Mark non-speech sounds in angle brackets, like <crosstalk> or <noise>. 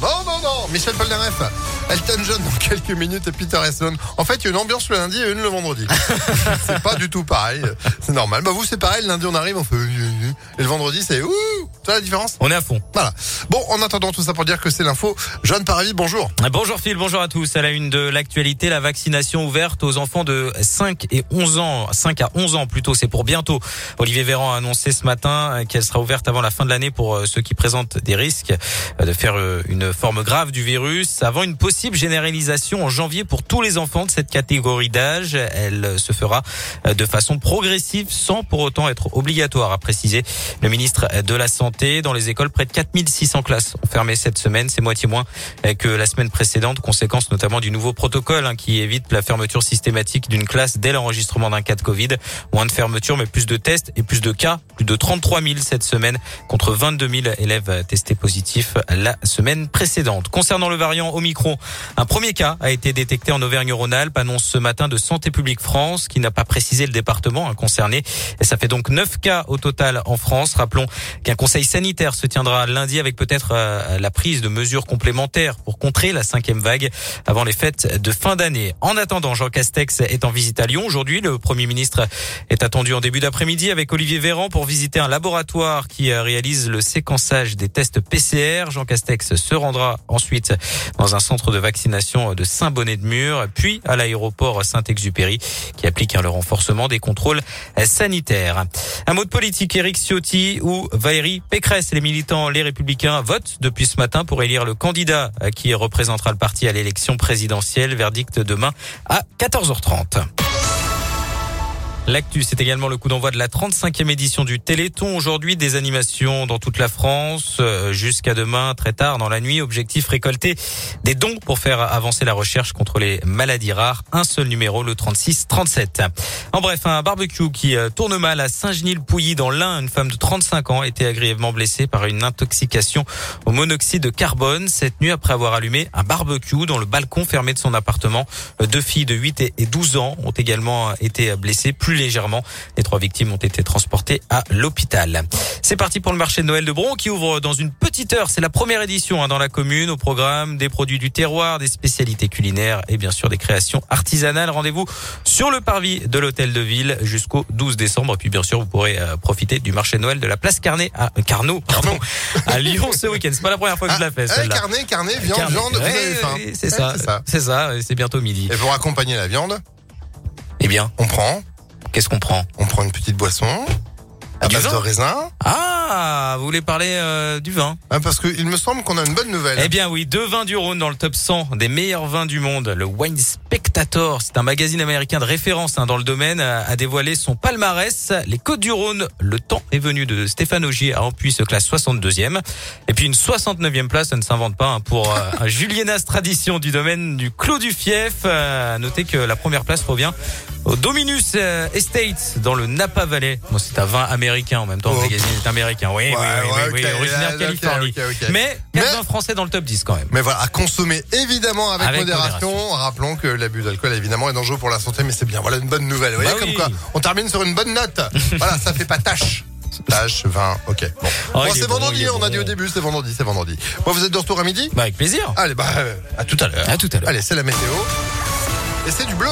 no, no. Michel Polnareff, Elton John dans quelques minutes et Peter Esson. En fait, il y a une ambiance le lundi et une le vendredi. <laughs> c'est pas du tout pareil. C'est normal. Bah, vous, c'est pareil. Le lundi, on arrive, on fait, et le vendredi, c'est ouh. Tu vois la différence? On est à fond. Voilà. Bon, en attendant tout ça pour dire que c'est l'info. John Paravis, bonjour. Bonjour Phil, bonjour à tous. À la une de l'actualité, la vaccination ouverte aux enfants de 5 et 11 ans, 5 à 11 ans plutôt, c'est pour bientôt. Olivier Véran a annoncé ce matin qu'elle sera ouverte avant la fin de l'année pour euh, ceux qui présentent des risques euh, de faire euh, une forme grave du virus avant une possible généralisation en janvier pour tous les enfants de cette catégorie d'âge. Elle se fera de façon progressive sans pour autant être obligatoire, a précisé le ministre de la Santé. Dans les écoles, près de 4600 classes ont fermé cette semaine. C'est moitié moins que la semaine précédente, conséquence notamment du nouveau protocole hein, qui évite la fermeture systématique d'une classe dès l'enregistrement d'un cas de Covid. Moins de fermeture, mais plus de tests et plus de cas. Plus de 33 000 cette semaine contre 22 000 élèves testés positifs la semaine précédente. Concernant le variant Omicron, un premier cas a été détecté en Auvergne-Rhône-Alpes, annonce ce matin de Santé publique France, qui n'a pas précisé le département hein, concerné. Et ça fait donc 9 cas au total en France. Rappelons qu'un conseil sanitaire se tiendra lundi avec peut-être euh, la prise de mesures complémentaires pour contrer la cinquième vague avant les fêtes de fin d'année. En attendant, Jean Castex est en visite à Lyon aujourd'hui. Le Premier ministre est attendu en début d'après-midi avec Olivier Véran pour visiter un laboratoire qui euh, réalise le séquençage des tests PCR. Jean Castex se rendra ensuite dans un centre de vaccination de Saint-Bonnet-de-Mur, puis à l'aéroport Saint-Exupéry qui applique le renforcement des contrôles sanitaires. Un mot de politique, Éric Ciotti ou Valérie Pécresse. Les militants, les républicains votent depuis ce matin pour élire le candidat qui représentera le parti à l'élection présidentielle. Verdict demain à 14h30. L'actu, c'est également le coup d'envoi de la 35e édition du Téléthon. Aujourd'hui, des animations dans toute la France euh, jusqu'à demain, très tard dans la nuit. Objectif récolter des dons pour faire avancer la recherche contre les maladies rares. Un seul numéro, le 36-37. En bref, un barbecue qui euh, tourne mal à Saint-Genis-le-Pouilly dans l'Ain. Une femme de 35 ans a été agréablement blessée par une intoxication au monoxyde de carbone cette nuit après avoir allumé un barbecue dans le balcon fermé de son appartement. Euh, deux filles de 8 et 12 ans ont également été blessées. Plus légèrement. Les trois victimes ont été transportées à l'hôpital. C'est parti pour le marché de Noël de Bron qui ouvre dans une petite heure. C'est la première édition hein, dans la commune. Au programme des produits du terroir, des spécialités culinaires et bien sûr des créations artisanales. Rendez-vous sur le parvis de l'hôtel de ville jusqu'au 12 décembre. Et puis bien sûr, vous pourrez euh, profiter du marché de Noël de la place Carnet à Carnot, pardon, <laughs> à Lyon ce week-end. C'est pas la première fois que je la fais. Ah, celle-là. carnet, carnet, viande, Carnet. viande, Ouais, Ouais, c'est ça. c'est ça. C'est bientôt midi. Et pour accompagner la viande, Eh bien, on prend, qu'est-ce qu'on prend? On prend une petite boisson à Du base vin? de raisin. Ah, vous voulez parler euh, du vin? Hein, parce que il me semble qu'on a une bonne nouvelle. Eh bien oui, deux vins du Rhône dans le top 100 des meilleurs vins du monde. Le Wine Spectator, c'est un magazine américain de référence hein, dans le domaine, a, a dévoilé son palmarès. Les Côtes du Rhône, le temps est venu de Stéphane Augier à Ampuis se classe 62e. Et puis une 69e place, ça ne s'invente pas, hein, pour euh, Julienas tradition du domaine du Clos du Fief. Euh, à noter que la première place revient au Dominus euh, Estate dans le Napa Valley. Bon, c'est un vin américain en même temps, le Oh. magazine est américain. Oui, oui, Ouais, oui, ouais, oui, oui, ok, originaire de Californie. ok, ok. Mais 4 Mais- français dans le top 10 quand même. Mais voilà, à consommer évidemment avec, Avec modération. modération. Rappelons que l'abus d'alcool évidemment est dangereux pour la santé, mais c'est bien. Voilà une bonne nouvelle. Vous voyez Bah comme oui. quoi On termine sur une bonne note. <laughs> voilà, ça fait pas tâche. Tâche, vin, ok. Bon, Oh, Bon, c'est bon, vendredi, on a dit au début, c'est vendredi, c'est vendredi. Bon, vous êtes de retour à midi Bah avec plaisir. Allez, bah, à tout à l'heure. À tout à l'heure. Allez, c'est la météo. Et c'est du bleu.